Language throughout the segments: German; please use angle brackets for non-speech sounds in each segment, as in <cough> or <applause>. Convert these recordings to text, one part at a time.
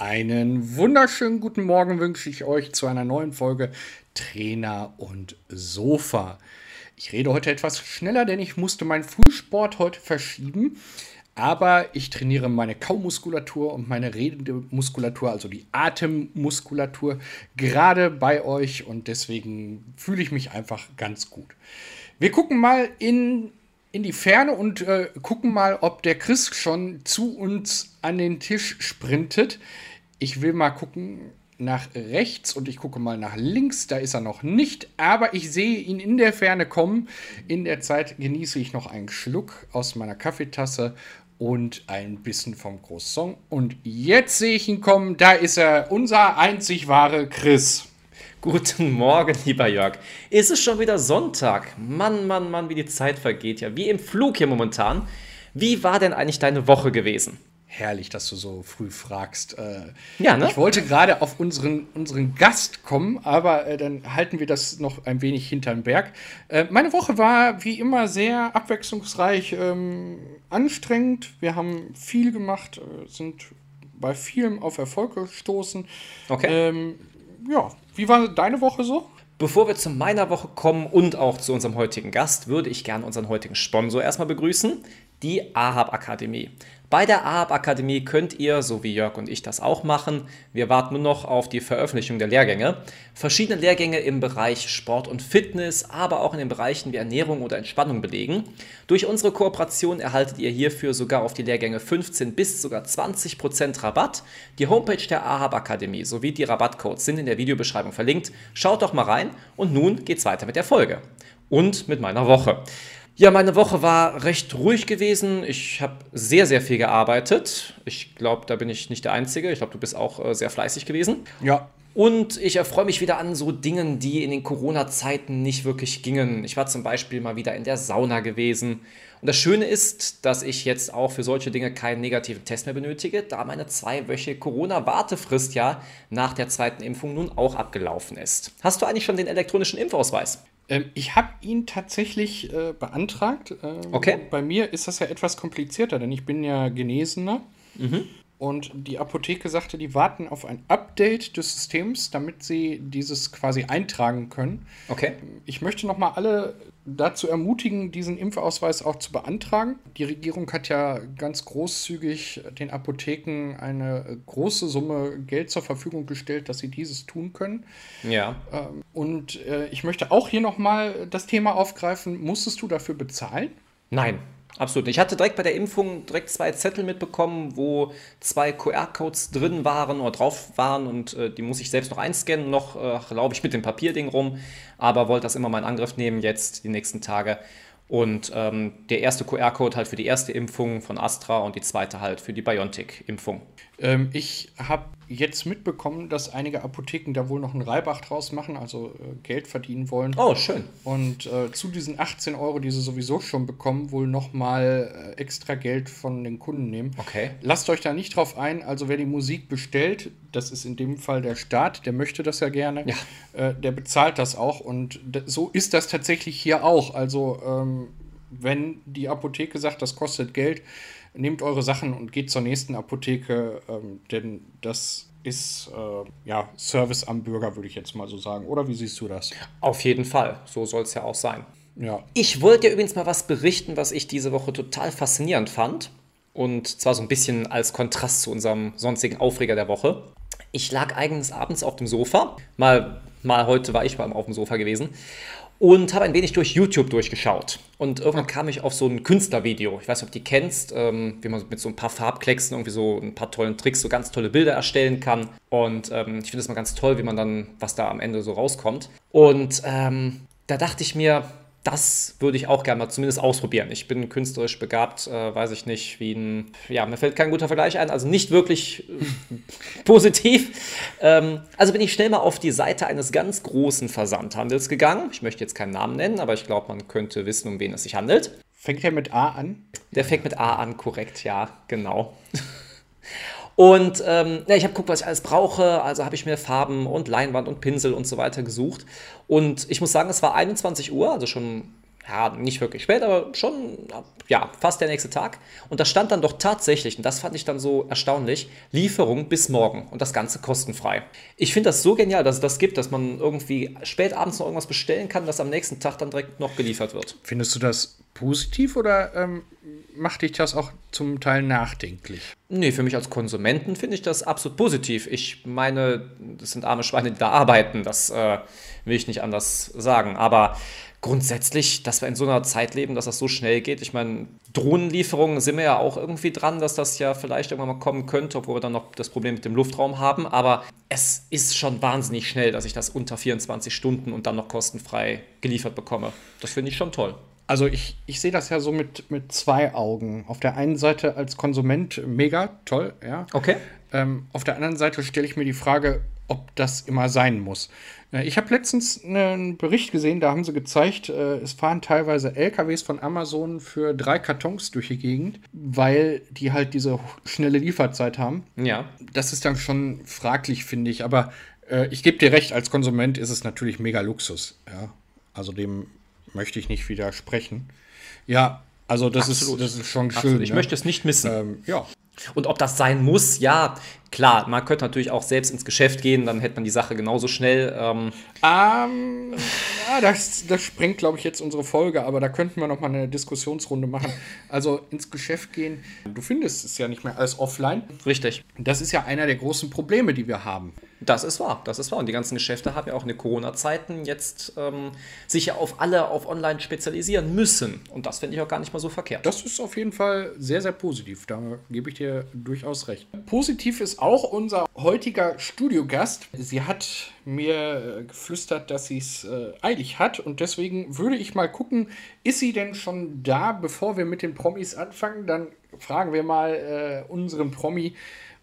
Einen wunderschönen guten Morgen wünsche ich euch zu einer neuen Folge Trainer und Sofa. Ich rede heute etwas schneller, denn ich musste meinen Frühsport heute verschieben. Aber ich trainiere meine Kaumuskulatur und meine redende Muskulatur, also die Atemmuskulatur, gerade bei euch und deswegen fühle ich mich einfach ganz gut. Wir gucken mal in in die Ferne und äh, gucken mal, ob der Chris schon zu uns an den Tisch sprintet. Ich will mal gucken nach rechts und ich gucke mal nach links. Da ist er noch nicht, aber ich sehe ihn in der Ferne kommen. In der Zeit genieße ich noch einen Schluck aus meiner Kaffeetasse und ein bisschen vom Croissant. Und jetzt sehe ich ihn kommen. Da ist er, unser einzig wahre Chris. Guten Morgen, lieber Jörg. Ist es schon wieder Sonntag? Mann, Mann, Mann, wie die Zeit vergeht ja. Wie im Flug hier momentan. Wie war denn eigentlich deine Woche gewesen? Herrlich, dass du so früh fragst. Äh, ja, ne? Ich wollte gerade auf unseren, unseren Gast kommen, aber äh, dann halten wir das noch ein wenig hinterm Berg. Äh, meine Woche war wie immer sehr abwechslungsreich, ähm, anstrengend. Wir haben viel gemacht, äh, sind bei vielem auf Erfolg gestoßen. Okay. Ähm, ja, wie war deine Woche so? Bevor wir zu meiner Woche kommen und auch zu unserem heutigen Gast, würde ich gerne unseren heutigen Sponsor erstmal begrüßen, die AHAB Akademie. Bei der AHAB Akademie könnt ihr, so wie Jörg und ich das auch machen, wir warten nur noch auf die Veröffentlichung der Lehrgänge, verschiedene Lehrgänge im Bereich Sport und Fitness, aber auch in den Bereichen wie Ernährung oder Entspannung belegen. Durch unsere Kooperation erhaltet ihr hierfür sogar auf die Lehrgänge 15 bis sogar 20% Rabatt. Die Homepage der AHAB Akademie sowie die Rabattcodes sind in der Videobeschreibung verlinkt. Schaut doch mal rein und nun geht's weiter mit der Folge und mit meiner Woche. Ja, meine Woche war recht ruhig gewesen. Ich habe sehr, sehr viel gearbeitet. Ich glaube, da bin ich nicht der Einzige. Ich glaube, du bist auch äh, sehr fleißig gewesen. Ja. Und ich erfreue mich wieder an so Dingen, die in den Corona-Zeiten nicht wirklich gingen. Ich war zum Beispiel mal wieder in der Sauna gewesen. Und das Schöne ist, dass ich jetzt auch für solche Dinge keinen negativen Test mehr benötige, da meine zweiwöchige Corona-Wartefrist ja nach der zweiten Impfung nun auch abgelaufen ist. Hast du eigentlich schon den elektronischen Impfausweis? Ähm, ich habe ihn tatsächlich äh, beantragt. Ähm, okay. Bei mir ist das ja etwas komplizierter, denn ich bin ja Genesener. Mhm. Und die Apotheke sagte, die warten auf ein Update des Systems, damit sie dieses quasi eintragen können. Okay. Ich möchte nochmal alle dazu ermutigen, diesen Impfausweis auch zu beantragen. Die Regierung hat ja ganz großzügig den Apotheken eine große Summe Geld zur Verfügung gestellt, dass sie dieses tun können. Ja. Ähm, und äh, ich möchte auch hier nochmal das Thema aufgreifen. Musstest du dafür bezahlen? Nein, Absolut. Ich hatte direkt bei der Impfung direkt zwei Zettel mitbekommen, wo zwei QR-Codes drin waren oder drauf waren und äh, die muss ich selbst noch einscannen, noch äh, glaube ich mit dem Papierding rum, aber wollte das immer mal in Angriff nehmen jetzt die nächsten Tage. Und ähm, der erste QR-Code halt für die erste Impfung von Astra und die zweite halt für die BioNTech-Impfung. Ähm, ich habe jetzt mitbekommen, dass einige Apotheken da wohl noch einen Reibach draus machen, also äh, Geld verdienen wollen. Oh, schön. Und äh, zu diesen 18 Euro, die sie sowieso schon bekommen, wohl nochmal äh, extra Geld von den Kunden nehmen. Okay. Lasst euch da nicht drauf ein. Also wer die Musik bestellt, das ist in dem Fall der Staat, der möchte das ja gerne. Ja. Äh, der bezahlt das auch. Und so ist das tatsächlich hier auch. Also ähm, wenn die Apotheke sagt, das kostet Geld, nehmt eure Sachen und geht zur nächsten Apotheke, ähm, denn das ist äh, ja Service am Bürger, würde ich jetzt mal so sagen. Oder wie siehst du das? Auf jeden Fall, so soll es ja auch sein. Ja. Ich wollte dir übrigens mal was berichten, was ich diese Woche total faszinierend fand. Und zwar so ein bisschen als Kontrast zu unserem sonstigen Aufreger der Woche. Ich lag eigens abends auf dem Sofa. Mal, mal heute war ich mal auf dem Sofa gewesen und habe ein wenig durch YouTube durchgeschaut. Und irgendwann kam ich auf so ein Künstlervideo. Ich weiß nicht, ob du die kennst, ähm, wie man mit so ein paar Farbklecksen irgendwie so ein paar tollen Tricks so ganz tolle Bilder erstellen kann. Und ähm, ich finde es mal ganz toll, wie man dann, was da am Ende so rauskommt. Und ähm, da dachte ich mir, das würde ich auch gerne mal zumindest ausprobieren. Ich bin künstlerisch begabt, äh, weiß ich nicht, wie ein, ja, mir fällt kein guter Vergleich ein, also nicht wirklich äh, <laughs> positiv. Ähm, also bin ich schnell mal auf die Seite eines ganz großen Versandhandels gegangen. Ich möchte jetzt keinen Namen nennen, aber ich glaube, man könnte wissen, um wen es sich handelt. Fängt der mit A an? Der fängt mit A an, korrekt, ja, genau. <laughs> Und ähm, ja, ich habe geguckt, was ich alles brauche. Also habe ich mir Farben und Leinwand und Pinsel und so weiter gesucht. Und ich muss sagen, es war 21 Uhr, also schon ja, nicht wirklich spät, aber schon, ja, fast der nächste Tag. Und da stand dann doch tatsächlich, und das fand ich dann so erstaunlich, Lieferung bis morgen und das Ganze kostenfrei. Ich finde das so genial, dass es das gibt, dass man irgendwie spät abends noch irgendwas bestellen kann, das am nächsten Tag dann direkt noch geliefert wird. Findest du das positiv oder ähm, macht dich das auch zum Teil nachdenklich? Nee, für mich als Konsumenten finde ich das absolut positiv. Ich meine, das sind arme Schweine, die da arbeiten, das äh, will ich nicht anders sagen. Aber grundsätzlich, dass wir in so einer Zeit leben, dass das so schnell geht. Ich meine, Drohnenlieferungen sind wir ja auch irgendwie dran, dass das ja vielleicht irgendwann mal kommen könnte, obwohl wir dann noch das Problem mit dem Luftraum haben. Aber es ist schon wahnsinnig schnell, dass ich das unter 24 Stunden und dann noch kostenfrei geliefert bekomme. Das finde ich schon toll. Also ich, ich sehe das ja so mit, mit zwei Augen. Auf der einen Seite als Konsument mega toll, ja. Okay. Ähm, auf der anderen Seite stelle ich mir die Frage, ob das immer sein muss. Äh, ich habe letztens einen Bericht gesehen, da haben sie gezeigt, äh, es fahren teilweise LKWs von Amazon für drei Kartons durch die Gegend, weil die halt diese schnelle Lieferzeit haben. Ja. Das ist dann schon fraglich, finde ich. Aber äh, ich gebe dir recht, als Konsument ist es natürlich mega Luxus. Ja. Also dem möchte ich nicht widersprechen. Ja, also das, ist, das ist schon schön. Absolut. Ich ne? möchte es nicht missen. Ähm, ja. Und ob das sein muss, ja, klar, man könnte natürlich auch selbst ins Geschäft gehen, dann hätte man die Sache genauso schnell. Ähm, ähm ja, das, das sprengt, glaube ich, jetzt unsere Folge, aber da könnten wir noch mal eine Diskussionsrunde machen. Also ins Geschäft gehen, du findest es ja nicht mehr alles offline. Richtig. Das ist ja einer der großen Probleme, die wir haben. Das ist wahr, das ist wahr. Und die ganzen Geschäfte haben ja auch in den Corona-Zeiten jetzt ähm, sich ja auf alle auf online spezialisieren müssen. Und das finde ich auch gar nicht mal so verkehrt. Das ist auf jeden Fall sehr, sehr positiv. Da gebe ich dir durchaus recht. Positiv ist auch unser heutiger Studiogast. Sie hat mir äh, geflüstert, dass sie es äh, eilig hat. Und deswegen würde ich mal gucken, ist sie denn schon da, bevor wir mit den Promis anfangen? Dann fragen wir mal äh, unseren Promi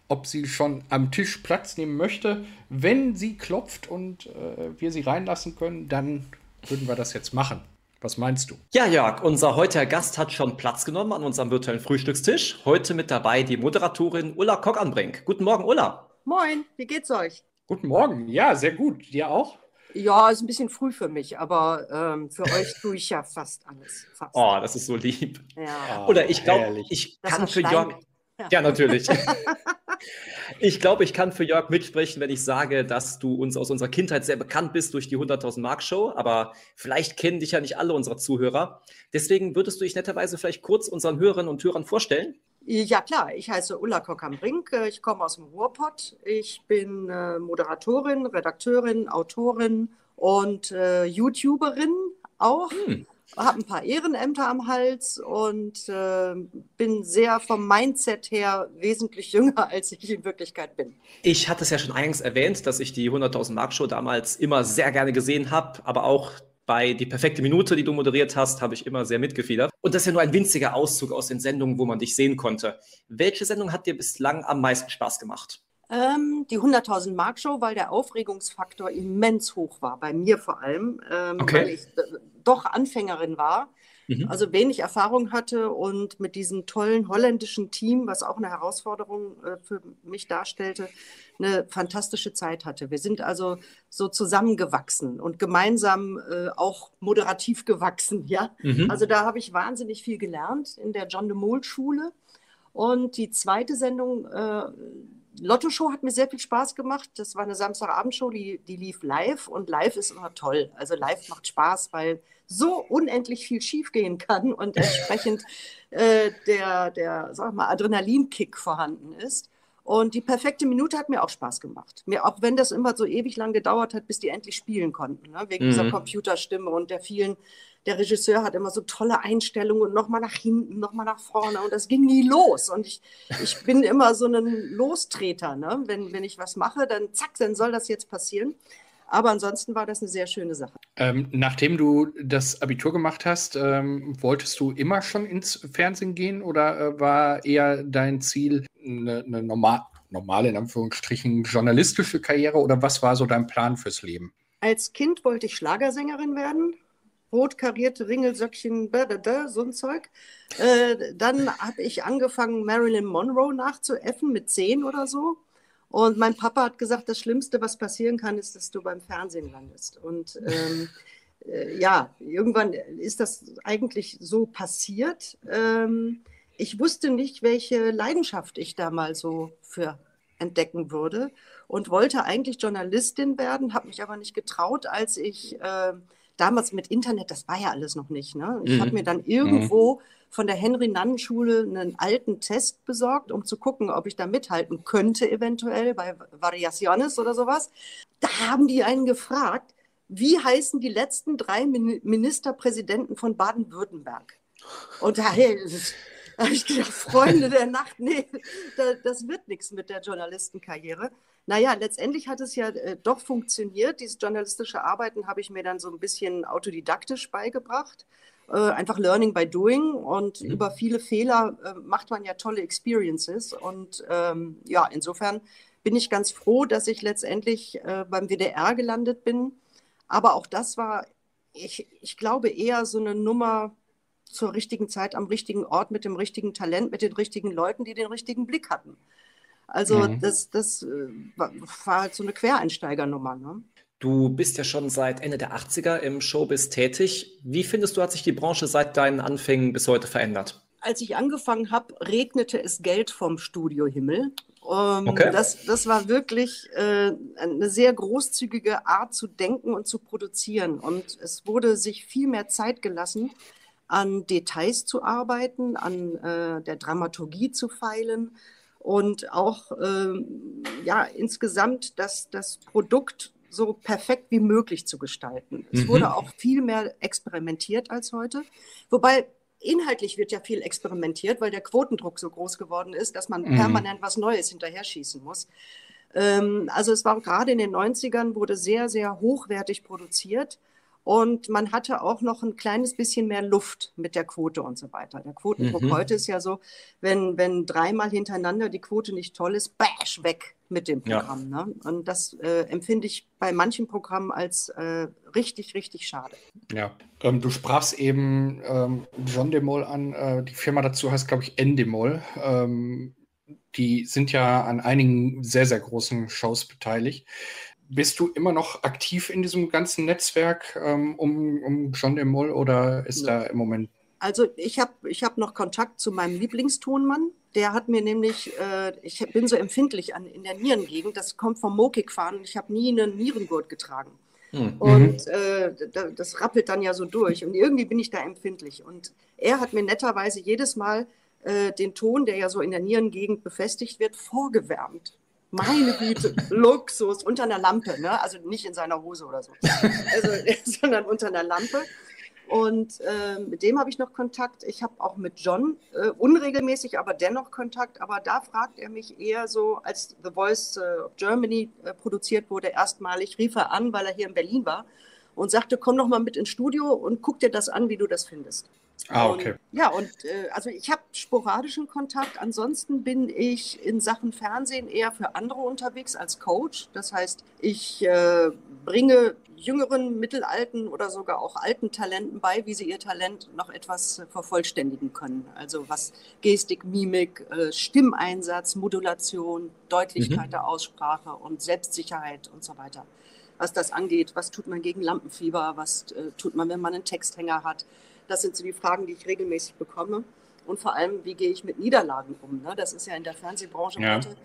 ob sie schon am Tisch Platz nehmen möchte. Wenn sie klopft und äh, wir sie reinlassen können, dann würden wir das jetzt machen. Was meinst du? Ja, Jörg, unser heutiger Gast hat schon Platz genommen an unserem virtuellen Frühstückstisch. Heute mit dabei die Moderatorin Ulla Kock-Anbrink. Guten Morgen, Ulla. Moin, wie geht's euch? Guten Morgen, ja, sehr gut. Dir auch? Ja, ist ein bisschen früh für mich, aber ähm, für <laughs> euch tue ich ja fast alles. Fast. Oh, das ist so lieb. Ja. Oder ich glaube, ich kann für Jörg. Ja, ja natürlich. <laughs> <laughs> Ich glaube, ich kann für Jörg mitsprechen, wenn ich sage, dass du uns aus unserer Kindheit sehr bekannt bist durch die 100.000 Mark Show, aber vielleicht kennen dich ja nicht alle unserer Zuhörer. Deswegen würdest du dich netterweise vielleicht kurz unseren Hörerinnen und Hörern vorstellen? Ja klar, ich heiße Ulla Kock-am-Brink, ich komme aus dem Ruhrpott. Ich bin äh, Moderatorin, Redakteurin, Autorin und äh, YouTuberin auch. Hm habe ein paar Ehrenämter am Hals und äh, bin sehr vom Mindset her wesentlich <laughs> jünger, als ich in Wirklichkeit bin. Ich hatte es ja schon eingangs erwähnt, dass ich die 100.000 Mark Show damals immer sehr gerne gesehen habe, aber auch bei Die perfekte Minute, die du moderiert hast, habe ich immer sehr mitgefiedert. Und das ist ja nur ein winziger Auszug aus den Sendungen, wo man dich sehen konnte. Welche Sendung hat dir bislang am meisten Spaß gemacht? Ähm, die 100.000 Mark Show, weil der Aufregungsfaktor immens hoch war, bei mir vor allem, ähm, okay. weil ich äh, doch Anfängerin war, mhm. also wenig Erfahrung hatte und mit diesem tollen holländischen Team, was auch eine Herausforderung äh, für mich darstellte, eine fantastische Zeit hatte. Wir sind also so zusammengewachsen und gemeinsam äh, auch moderativ gewachsen, ja. Mhm. Also da habe ich wahnsinnig viel gelernt in der John de Mol Schule. Und die zweite Sendung, äh, Lotto Show hat mir sehr viel Spaß gemacht. Das war eine Samstagabendshow, die, die lief live und live ist immer toll. Also live macht Spaß, weil so unendlich viel schiefgehen kann und entsprechend <laughs> äh, der, der sag mal, Adrenalinkick vorhanden ist. Und die perfekte Minute hat mir auch Spaß gemacht. Mir, auch wenn das immer so ewig lang gedauert hat, bis die endlich spielen konnten, ne? wegen mhm. dieser Computerstimme und der vielen der Regisseur hat immer so tolle Einstellungen und nochmal nach hinten, nochmal nach vorne und das ging nie los. Und ich, ich bin immer so ein Lostreter. Ne? Wenn, wenn ich was mache, dann zack, dann soll das jetzt passieren. Aber ansonsten war das eine sehr schöne Sache. Ähm, nachdem du das Abitur gemacht hast, ähm, wolltest du immer schon ins Fernsehen gehen oder äh, war eher dein Ziel eine, eine normal, normale, in Anführungsstrichen, journalistische Karriere oder was war so dein Plan fürs Leben? Als Kind wollte ich Schlagersängerin werden rot karierte Ringelsöckchen, so ein Zeug. Äh, dann habe ich angefangen, Marilyn Monroe nachzuäffen mit zehn oder so. Und mein Papa hat gesagt, das Schlimmste, was passieren kann, ist, dass du beim Fernsehen landest. Und ähm, <laughs> äh, ja, irgendwann ist das eigentlich so passiert. Ähm, ich wusste nicht, welche Leidenschaft ich da mal so für entdecken würde und wollte eigentlich Journalistin werden, habe mich aber nicht getraut, als ich äh, damals mit Internet, das war ja alles noch nicht. Ne? Ich mhm. habe mir dann irgendwo mhm. von der Henry-Nannen-Schule einen alten Test besorgt, um zu gucken, ob ich da mithalten könnte, eventuell bei Variaciones oder sowas. Da haben die einen gefragt, wie heißen die letzten drei Ministerpräsidenten von Baden-Württemberg? Und da, hey, habe ich gedacht, Freunde der Nacht, nee, das wird nichts mit der Journalistenkarriere. Naja, letztendlich hat es ja äh, doch funktioniert. Dieses journalistische Arbeiten habe ich mir dann so ein bisschen autodidaktisch beigebracht. Äh, einfach Learning by Doing und mhm. über viele Fehler äh, macht man ja tolle Experiences. Und ähm, ja, insofern bin ich ganz froh, dass ich letztendlich äh, beim WDR gelandet bin. Aber auch das war, ich, ich glaube, eher so eine Nummer zur richtigen Zeit am richtigen Ort mit dem richtigen Talent, mit den richtigen Leuten, die den richtigen Blick hatten. Also mhm. das, das äh, war halt so eine Quereinsteigernummer. Ne? Du bist ja schon seit Ende der 80er im Showbiz tätig. Wie findest du, hat sich die Branche seit deinen Anfängen bis heute verändert? Als ich angefangen habe, regnete es Geld vom Studiohimmel. Ähm, okay. das, das war wirklich äh, eine sehr großzügige Art zu denken und zu produzieren. Und es wurde sich viel mehr Zeit gelassen, an Details zu arbeiten, an äh, der Dramaturgie zu feilen und auch ähm, ja, insgesamt das, das Produkt so perfekt wie möglich zu gestalten. Mhm. Es wurde auch viel mehr experimentiert als heute. Wobei inhaltlich wird ja viel experimentiert, weil der Quotendruck so groß geworden ist, dass man mhm. permanent was Neues hinterher schießen muss. Ähm, also es war gerade in den 90ern, wurde sehr, sehr hochwertig produziert. Und man hatte auch noch ein kleines bisschen mehr Luft mit der Quote und so weiter. Der Quotendruck mhm. heute ist ja so, wenn, wenn dreimal hintereinander die Quote nicht toll ist, bash, weg mit dem Programm. Ja. Ne? Und das äh, empfinde ich bei manchen Programmen als äh, richtig, richtig schade. Ja, ähm, du sprachst eben ähm, John Demol an. Äh, die Firma dazu heißt, glaube ich, Endemol. Ähm, die sind ja an einigen sehr, sehr großen Shows beteiligt bist du immer noch aktiv in diesem ganzen Netzwerk ähm, um, um John de Mol oder ist ja. da im Moment? Also ich habe ich hab noch Kontakt zu meinem Lieblingstonmann. Der hat mir nämlich, äh, ich bin so empfindlich an, in der Nierengegend, das kommt vom Mokik-Fahren ich habe nie einen Nierengurt getragen. Hm. Und äh, das rappelt dann ja so durch und irgendwie bin ich da empfindlich. Und er hat mir netterweise jedes Mal äh, den Ton, der ja so in der Nierengegend befestigt wird, vorgewärmt. Meine Güte, Luxus, unter einer Lampe, ne? also nicht in seiner Hose oder so, also, <laughs> sondern unter einer Lampe. Und äh, mit dem habe ich noch Kontakt. Ich habe auch mit John äh, unregelmäßig, aber dennoch Kontakt. Aber da fragt er mich eher so, als The Voice of Germany äh, produziert wurde, erstmalig rief er an, weil er hier in Berlin war und sagte, komm noch mal mit ins Studio und guck dir das an, wie du das findest. Ah, okay. Und, ja, und äh, also ich habe sporadischen Kontakt. Ansonsten bin ich in Sachen Fernsehen eher für andere unterwegs als Coach. Das heißt, ich äh, bringe jüngeren, mittelalten oder sogar auch alten Talenten bei, wie sie ihr Talent noch etwas äh, vervollständigen können. Also was Gestik, Mimik, äh, Stimmeinsatz, Modulation, Deutlichkeit mhm. der Aussprache und Selbstsicherheit und so weiter. Was das angeht, was tut man gegen Lampenfieber, was äh, tut man, wenn man einen Texthänger hat das sind so die Fragen, die ich regelmäßig bekomme. Und vor allem, wie gehe ich mit Niederlagen um? Ne? Das ist ja in der Fernsehbranche ja. heute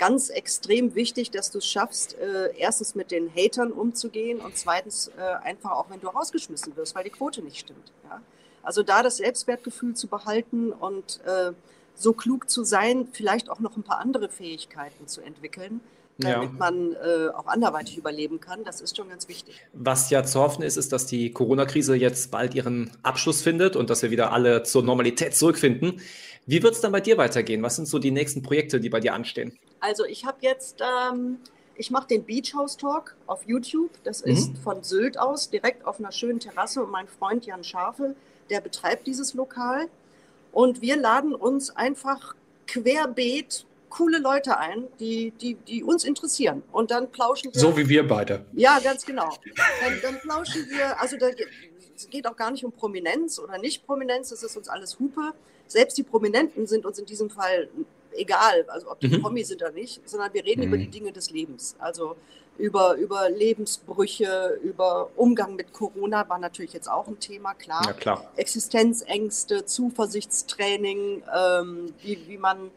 ganz extrem wichtig, dass du es schaffst, äh, erstens mit den Hatern umzugehen und zweitens äh, einfach auch, wenn du rausgeschmissen wirst, weil die Quote nicht stimmt. Ja? Also da das Selbstwertgefühl zu behalten und äh, so klug zu sein, vielleicht auch noch ein paar andere Fähigkeiten zu entwickeln, damit ja. man äh, auch anderweitig überleben kann. Das ist schon ganz wichtig. Was ja zu hoffen ist, ist, dass die Corona-Krise jetzt bald ihren Abschluss findet und dass wir wieder alle zur Normalität zurückfinden. Wie wird es dann bei dir weitergehen? Was sind so die nächsten Projekte, die bei dir anstehen? Also ich habe jetzt, ähm, ich mache den Beach House Talk auf YouTube. Das mhm. ist von Sylt aus, direkt auf einer schönen Terrasse. Und mein Freund Jan Schafe, der betreibt dieses Lokal. Und wir laden uns einfach querbeet coole Leute ein, die, die, die uns interessieren. Und dann plauschen wir. So wie wir beide. Ja, ganz genau. Dann, dann plauschen wir, also da es geht auch gar nicht um Prominenz oder nicht Prominenz, das ist uns alles Hupe. Selbst die Prominenten sind uns in diesem Fall egal, also ob die mhm. Promis sind oder nicht, sondern wir reden mhm. über die Dinge des Lebens. Also über, über Lebensbrüche, über Umgang mit Corona war natürlich jetzt auch ein Thema, klar. Ja, klar. Existenzängste, Zuversichtstraining, ähm, wie, wie man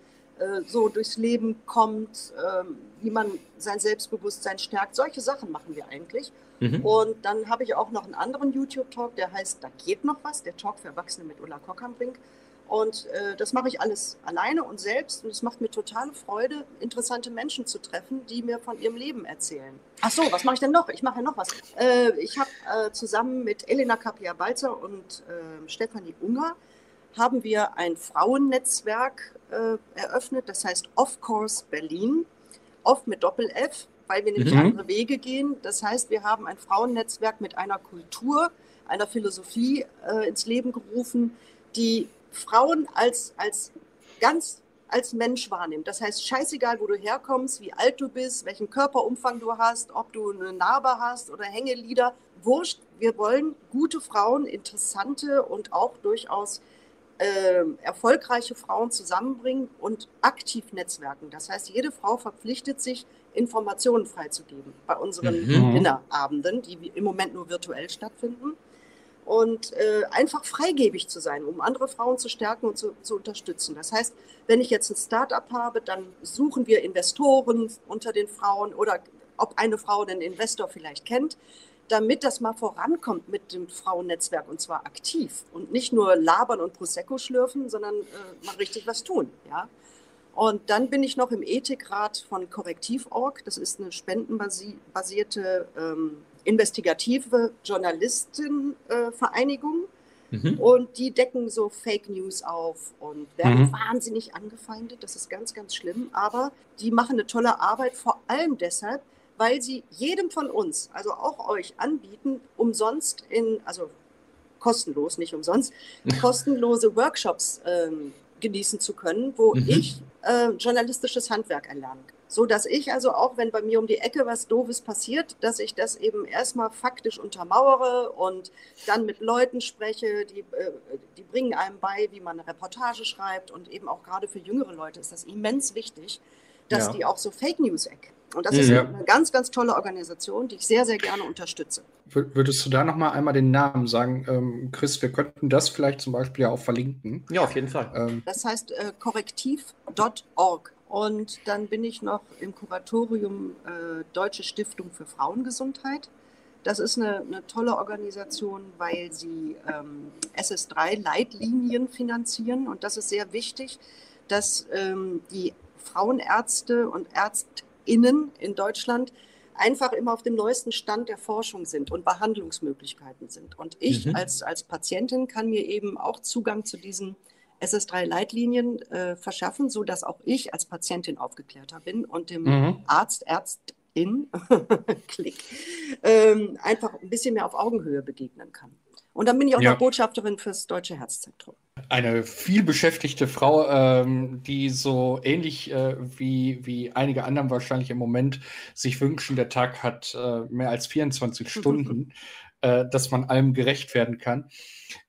so durchs Leben kommt, ähm, wie man sein Selbstbewusstsein stärkt. Solche Sachen machen wir eigentlich. Mhm. Und dann habe ich auch noch einen anderen YouTube-Talk, der heißt Da geht noch was, der Talk für Erwachsene mit Ulla Kockernbrink. Und äh, das mache ich alles alleine und selbst. Und es macht mir totale Freude, interessante Menschen zu treffen, die mir von ihrem Leben erzählen. Ach so, was mache ich denn noch? Ich mache ja noch was. Äh, ich habe äh, zusammen mit Elena Kapia-Balzer und ähm, Stefanie Unger haben wir ein Frauennetzwerk äh, eröffnet, das heißt Of Course Berlin. Off mit Doppel-F, weil wir nämlich mhm. andere Wege gehen. Das heißt, wir haben ein Frauennetzwerk mit einer Kultur, einer Philosophie äh, ins Leben gerufen, die Frauen als, als ganz als Mensch wahrnimmt. Das heißt, scheißegal, wo du herkommst, wie alt du bist, welchen Körperumfang du hast, ob du eine Narbe hast oder Hängelieder, wurscht. Wir wollen gute Frauen, interessante und auch durchaus äh, erfolgreiche Frauen zusammenbringen und aktiv netzwerken. Das heißt, jede Frau verpflichtet sich, Informationen freizugeben bei unseren mhm. Dinnerabenden, die im Moment nur virtuell stattfinden und äh, einfach freigebig zu sein, um andere Frauen zu stärken und zu, zu unterstützen. Das heißt, wenn ich jetzt ein Start-up habe, dann suchen wir Investoren unter den Frauen oder ob eine Frau den Investor vielleicht kennt, damit das mal vorankommt mit dem Frauennetzwerk und zwar aktiv und nicht nur labern und Prosecco schlürfen, sondern äh, mal richtig was tun. Ja? Und dann bin ich noch im Ethikrat von Korrektiv.org. Das ist eine spendenbasierte ähm, investigative Journalistenvereinigung. Äh, mhm. Und die decken so Fake News auf und werden mhm. wahnsinnig angefeindet. Das ist ganz, ganz schlimm. Aber die machen eine tolle Arbeit, vor allem deshalb, weil sie jedem von uns, also auch euch, anbieten, umsonst in, also kostenlos, nicht umsonst, <laughs> kostenlose Workshops ähm, genießen zu können, wo mhm. ich äh, journalistisches Handwerk erlernen kann. So dass ich also auch, wenn bei mir um die Ecke was Doofes passiert, dass ich das eben erstmal faktisch untermauere und dann mit Leuten spreche, die, äh, die bringen einem bei, wie man eine Reportage schreibt. Und eben auch gerade für jüngere Leute ist das immens wichtig, dass ja. die auch so Fake News erkennen. Und das ist ja. eine ganz, ganz tolle Organisation, die ich sehr, sehr gerne unterstütze. Würdest du da noch mal einmal den Namen sagen, ähm, Chris? Wir könnten das vielleicht zum Beispiel ja auch verlinken. Ja, auf jeden Fall. Ähm. Das heißt äh, korrektiv.org. Und dann bin ich noch im Kuratorium äh, Deutsche Stiftung für Frauengesundheit. Das ist eine, eine tolle Organisation, weil sie ähm, SS3-Leitlinien finanzieren. Und das ist sehr wichtig, dass ähm, die Frauenärzte und Ärztinnen in Deutschland einfach immer auf dem neuesten Stand der Forschung sind und Behandlungsmöglichkeiten sind. Und ich mhm. als, als Patientin kann mir eben auch Zugang zu diesen SS3-Leitlinien äh, verschaffen, sodass auch ich als Patientin aufgeklärter bin und dem mhm. Arzt, Ärztin, <laughs> Klick, ähm, einfach ein bisschen mehr auf Augenhöhe begegnen kann. Und dann bin ich auch ja. noch Botschafterin fürs Deutsche Herzzentrum. Eine vielbeschäftigte Frau, ähm, die so ähnlich äh, wie, wie einige anderen wahrscheinlich im Moment sich wünschen, der Tag hat äh, mehr als 24 <laughs> Stunden, äh, dass man allem gerecht werden kann.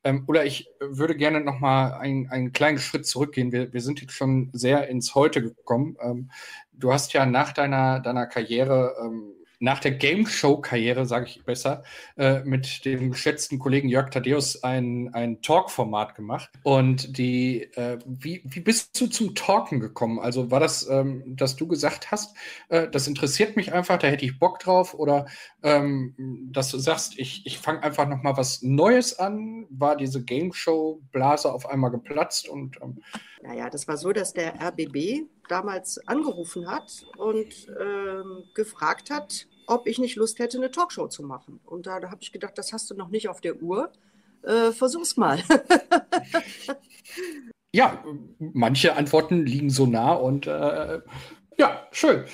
Ähm, oder ich würde gerne noch mal ein, einen kleinen Schritt zurückgehen. Wir, wir sind jetzt schon sehr ins Heute gekommen. Ähm, du hast ja nach deiner, deiner Karriere ähm, nach der Game Show-Karriere, sage ich besser, äh, mit dem geschätzten Kollegen Jörg Thaddeus ein, ein Talk-Format gemacht. Und die, äh, wie, wie bist du zum Talken gekommen? Also war das, ähm, dass du gesagt hast, äh, das interessiert mich einfach, da hätte ich Bock drauf? Oder ähm, dass du sagst, ich, ich fange einfach noch mal was Neues an? War diese Game Show-Blase auf einmal geplatzt? Und ähm naja, das war so, dass der RBB damals angerufen hat und ähm, gefragt hat, ob ich nicht Lust hätte, eine Talkshow zu machen. Und da, da habe ich gedacht, das hast du noch nicht auf der Uhr. Äh, versuch's mal. <laughs> ja, manche Antworten liegen so nah und äh, ja, schön.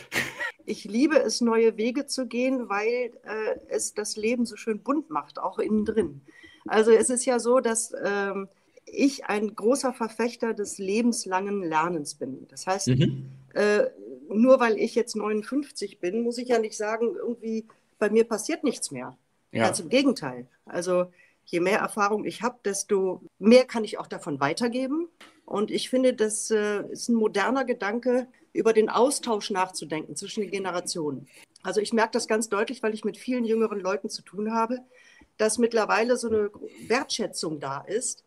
Ich liebe es, neue Wege zu gehen, weil äh, es das Leben so schön bunt macht, auch innen drin. Also es ist ja so, dass ähm, ich ein großer Verfechter des lebenslangen Lernens bin. Das heißt, mhm. äh, nur weil ich jetzt 59 bin, muss ich ja nicht sagen, irgendwie bei mir passiert nichts mehr. Ja. Ganz im Gegenteil. Also je mehr Erfahrung ich habe, desto mehr kann ich auch davon weitergeben. Und ich finde, das äh, ist ein moderner Gedanke, über den Austausch nachzudenken zwischen den Generationen. Also ich merke das ganz deutlich, weil ich mit vielen jüngeren Leuten zu tun habe, dass mittlerweile so eine Wertschätzung da ist,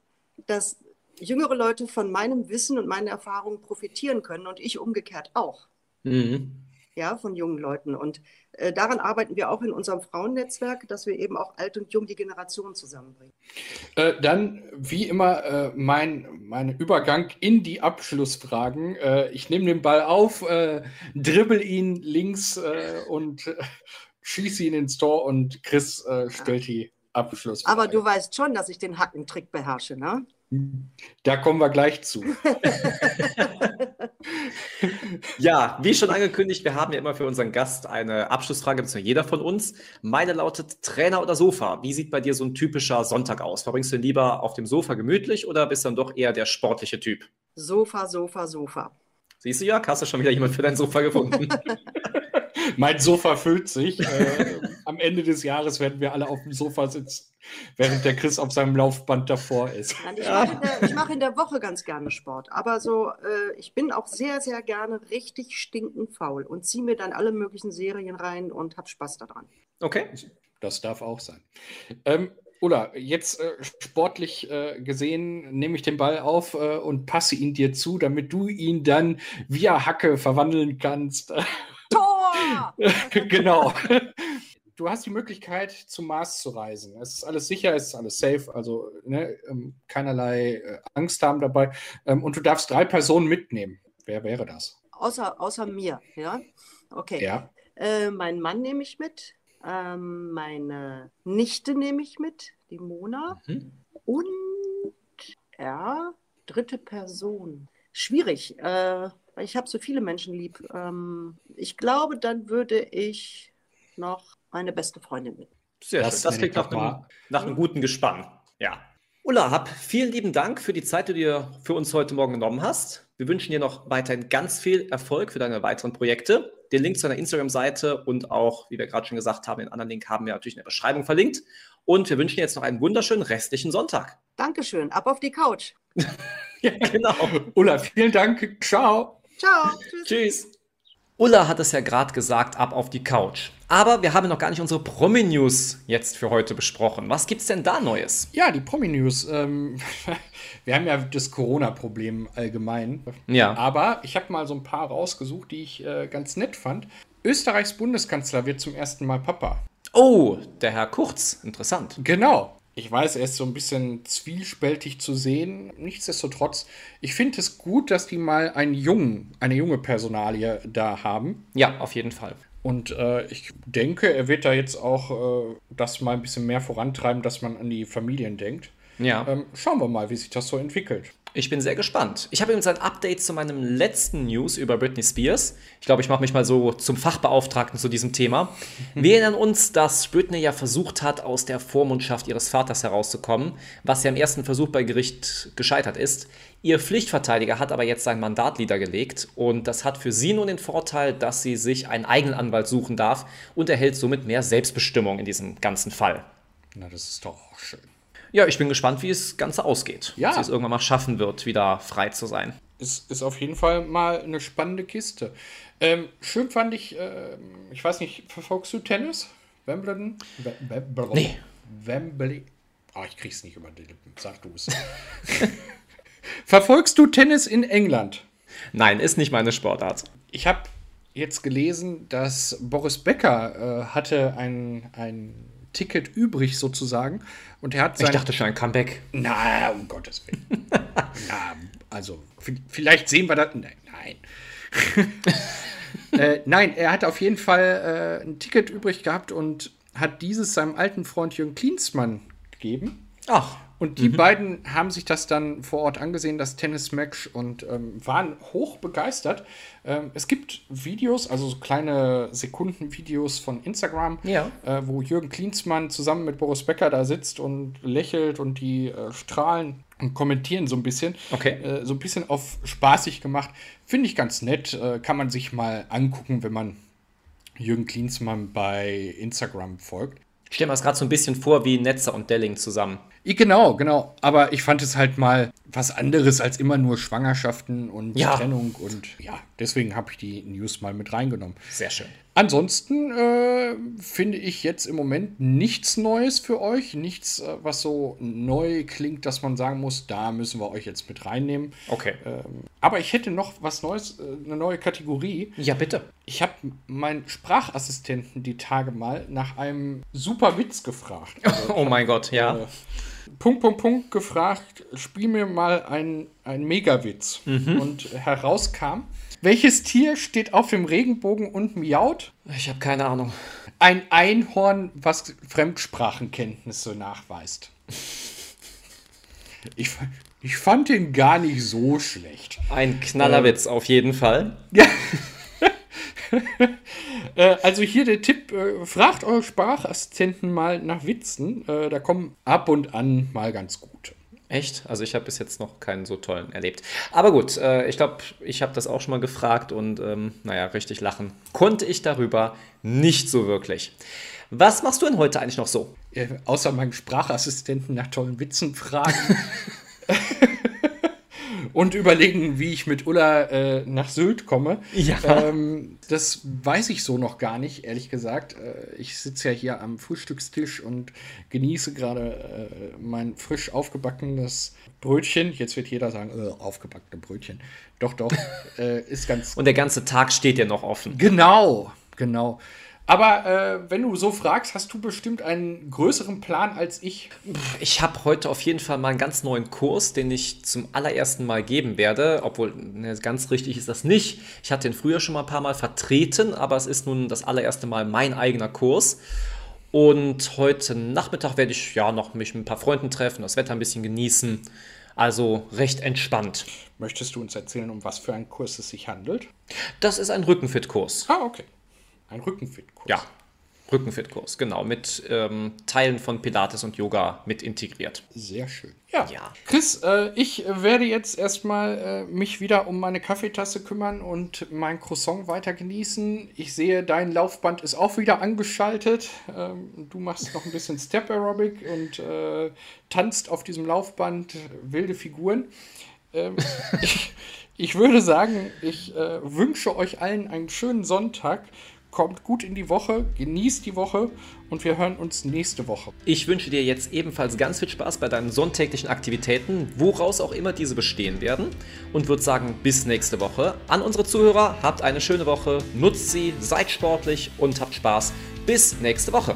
dass jüngere Leute von meinem Wissen und meinen Erfahrungen profitieren können und ich umgekehrt auch. Mhm. Ja, von jungen Leuten. Und äh, daran arbeiten wir auch in unserem Frauennetzwerk, dass wir eben auch alt und jung die Generation zusammenbringen. Äh, dann, wie immer, äh, mein, mein Übergang in die Abschlussfragen. Äh, ich nehme den Ball auf, äh, dribbel ihn links äh, und schieße ihn ins Tor und Chris stellt die Abschlussfrage. Aber du weißt schon, dass ich den Hackentrick beherrsche, ne? Da kommen wir gleich zu. <laughs> ja, wie schon angekündigt, wir haben ja immer für unseren Gast eine Abschlussfrage, beziehungsweise jeder von uns. Meine lautet Trainer oder Sofa. Wie sieht bei dir so ein typischer Sonntag aus? Verbringst du lieber auf dem Sofa gemütlich oder bist du dann doch eher der sportliche Typ? Sofa, Sofa, Sofa. Siehst du ja, hast du schon wieder jemand für dein Sofa gefunden? <laughs> mein Sofa füllt sich. Äh, am Ende des Jahres werden wir alle auf dem Sofa sitzen, während der Chris auf seinem Laufband davor ist. Nein, ich, mache der, mache in der Woche ganz gerne Sport, aber so, äh, ich bin auch sehr, sehr gerne richtig stinkend faul und ziehe mir dann alle möglichen Serien rein und habe Spaß daran. Okay. Das darf auch sein. Ähm, Ulla, jetzt äh, sportlich äh, gesehen nehme ich den Ball auf äh, und passe ihn dir zu, damit du ihn dann via Hacke verwandeln kannst. Tor! <laughs> genau. Du hast die Möglichkeit, zum Mars zu reisen. Es ist alles sicher, es ist alles safe, also ne, ähm, keinerlei äh, Angst haben dabei. Ähm, und du darfst drei Personen mitnehmen. Wer wäre das? Außer, außer mir, ja? Okay. Ja. Äh, meinen Mann nehme ich mit. Ähm, meine Nichte nehme ich mit, die Mona. Mhm. Und ja, dritte Person. Schwierig. Äh, weil ich habe so viele Menschen lieb. Ähm, ich glaube, dann würde ich noch meine beste Freundin mit. Sehr das schön. Das klingt nach einem, nach einem guten Gespann. Ja. Ulla, hab vielen lieben Dank für die Zeit, die du dir für uns heute Morgen genommen hast. Wir wünschen dir noch weiterhin ganz viel Erfolg für deine weiteren Projekte. Den Link zu deiner Instagram-Seite und auch, wie wir gerade schon gesagt haben, den anderen Link haben wir natürlich in der Beschreibung verlinkt. Und wir wünschen dir jetzt noch einen wunderschönen restlichen Sonntag. Dankeschön. Ab auf die Couch. <laughs> ja, genau. Ulla, vielen Dank. Ciao. Ciao. Tschüss. Tschüss. Ulla hat es ja gerade gesagt, ab auf die Couch. Aber wir haben noch gar nicht unsere Promi-News jetzt für heute besprochen. Was gibt's denn da Neues? Ja, die Promi-News. Ähm, <laughs> wir haben ja das Corona-Problem allgemein. Ja. Aber ich habe mal so ein paar rausgesucht, die ich äh, ganz nett fand. Österreichs Bundeskanzler wird zum ersten Mal Papa. Oh, der Herr Kurz. Interessant. Genau. Ich weiß, er ist so ein bisschen zwiespältig zu sehen. Nichtsdestotrotz, ich finde es gut, dass die mal einen jungen, eine junge Personalie da haben. Ja, auf jeden Fall. Und äh, ich denke, er wird da jetzt auch äh, das mal ein bisschen mehr vorantreiben, dass man an die Familien denkt. Ja. Ähm, schauen wir mal, wie sich das so entwickelt. Ich bin sehr gespannt. Ich habe übrigens ein Update zu meinem letzten News über Britney Spears. Ich glaube, ich mache mich mal so zum Fachbeauftragten zu diesem Thema. <laughs> Wir erinnern uns, dass Britney ja versucht hat, aus der Vormundschaft ihres Vaters herauszukommen, was ja im ersten Versuch bei Gericht gescheitert ist. Ihr Pflichtverteidiger hat aber jetzt sein Mandat niedergelegt und das hat für sie nun den Vorteil, dass sie sich einen eigenen Anwalt suchen darf und erhält somit mehr Selbstbestimmung in diesem ganzen Fall. Na, das ist doch auch schön. Ja, ich bin gespannt, wie es Ganze ausgeht. Ja. Wie es irgendwann mal schaffen wird, wieder frei zu sein. Es ist auf jeden Fall mal eine spannende Kiste. Ähm, schön fand ich, äh, ich weiß nicht, verfolgst du Tennis? Wimbledon? Wimbledon? Nee. Wembley. Ah, ich krieg's nicht über die Lippen. Sag du es. <laughs> Verfolgst du Tennis in England? Nein, ist nicht meine Sportart. Ich habe jetzt gelesen, dass Boris Becker äh, hatte ein, ein Ticket übrig sozusagen. Und er hat sein, Ich dachte schon ein Comeback. Na, um Gottes Willen. <laughs> Na, also, vielleicht sehen wir das. Nein. Nein. <laughs> äh, nein, er hat auf jeden Fall äh, ein Ticket übrig gehabt und hat dieses seinem alten Freund Jürgen Klinsmann gegeben. Ach. Und die mhm. beiden haben sich das dann vor Ort angesehen, das Tennis-Match, und ähm, waren hoch begeistert. Ähm, es gibt Videos, also so kleine Sekundenvideos von Instagram, ja. äh, wo Jürgen Klinsmann zusammen mit Boris Becker da sitzt und lächelt und die äh, strahlen und kommentieren so ein bisschen. Okay. Äh, so ein bisschen auf spaßig gemacht. Finde ich ganz nett. Äh, kann man sich mal angucken, wenn man Jürgen Klinsmann bei Instagram folgt. Ich stelle mir das gerade so ein bisschen vor wie Netzer und Delling zusammen. Genau, genau. Aber ich fand es halt mal was anderes als immer nur Schwangerschaften und ja. Trennung. Und ja, deswegen habe ich die News mal mit reingenommen. Sehr schön. Ansonsten äh, finde ich jetzt im Moment nichts Neues für euch. Nichts, äh, was so neu klingt, dass man sagen muss, da müssen wir euch jetzt mit reinnehmen. Okay. Ähm, aber ich hätte noch was Neues, äh, eine neue Kategorie. Ja, bitte. Ich habe meinen Sprachassistenten die Tage mal nach einem super Witz gefragt. Also, <laughs> oh mein Gott, ja. Äh, Punkt, Punkt, Punkt gefragt, spiel mir mal einen Megawitz. Mhm. Und herauskam, welches Tier steht auf dem Regenbogen und miaut? Ich habe keine Ahnung. Ein Einhorn, was Fremdsprachenkenntnisse nachweist. Ich, ich fand ihn gar nicht so schlecht. Ein Knallerwitz ähm, auf jeden Fall. Ja. <laughs> <laughs> Äh, also hier der Tipp, äh, fragt eure Sprachassistenten mal nach Witzen. Äh, da kommen ab und an mal ganz gut. Echt? Also ich habe bis jetzt noch keinen so tollen erlebt. Aber gut, ich glaube, ich habe das auch schon mal gefragt und ähm, naja, richtig lachen konnte ich darüber nicht so wirklich. Was machst du denn heute eigentlich noch so? Außer meinen Sprachassistenten nach tollen Witzen fragen. <laughs> und überlegen, wie ich mit Ulla äh, nach Sylt komme. Ja. Ähm, das weiß ich so noch gar nicht, ehrlich gesagt. Äh, ich sitze ja hier am Frühstückstisch und genieße gerade äh, mein frisch aufgebackenes Brötchen. Jetzt wird jeder sagen, äh, aufgebackene Brötchen. Doch, doch, <laughs> äh, ist ganz. Und der ganze Tag steht ja noch offen. Genau, genau. Aber äh, wenn du so fragst, hast du bestimmt einen größeren Plan als ich. Ich habe heute auf jeden Fall mal einen ganz neuen Kurs, den ich zum allerersten Mal geben werde. Obwohl, ne, ganz richtig ist das nicht. Ich hatte den früher schon mal ein paar Mal vertreten, aber es ist nun das allererste Mal mein eigener Kurs. Und heute Nachmittag werde ich ja noch mich mit ein paar Freunden treffen, das Wetter ein bisschen genießen. Also recht entspannt. Möchtest du uns erzählen, um was für einen Kurs es sich handelt? Das ist ein Rückenfit-Kurs. Ah, okay. Ein Rückenfit-Kurs. Ja, Rückenfit-Kurs, genau. Mit ähm, Teilen von Pilates und Yoga mit integriert. Sehr schön. Ja. ja. Chris, äh, ich werde jetzt erstmal äh, mich wieder um meine Kaffeetasse kümmern und mein Croissant weiter genießen. Ich sehe, dein Laufband ist auch wieder angeschaltet. Ähm, du machst noch ein bisschen Step Aerobic und äh, tanzt auf diesem Laufband wilde Figuren. Ähm, <laughs> ich, ich, würde sagen, ich äh, wünsche euch allen einen schönen Sonntag kommt gut in die Woche, genießt die Woche und wir hören uns nächste Woche. Ich wünsche dir jetzt ebenfalls ganz viel Spaß bei deinen sonntäglichen Aktivitäten, woraus auch immer diese bestehen werden und würde sagen, bis nächste Woche. An unsere Zuhörer, habt eine schöne Woche, nutzt sie, seid sportlich und habt Spaß. Bis nächste Woche.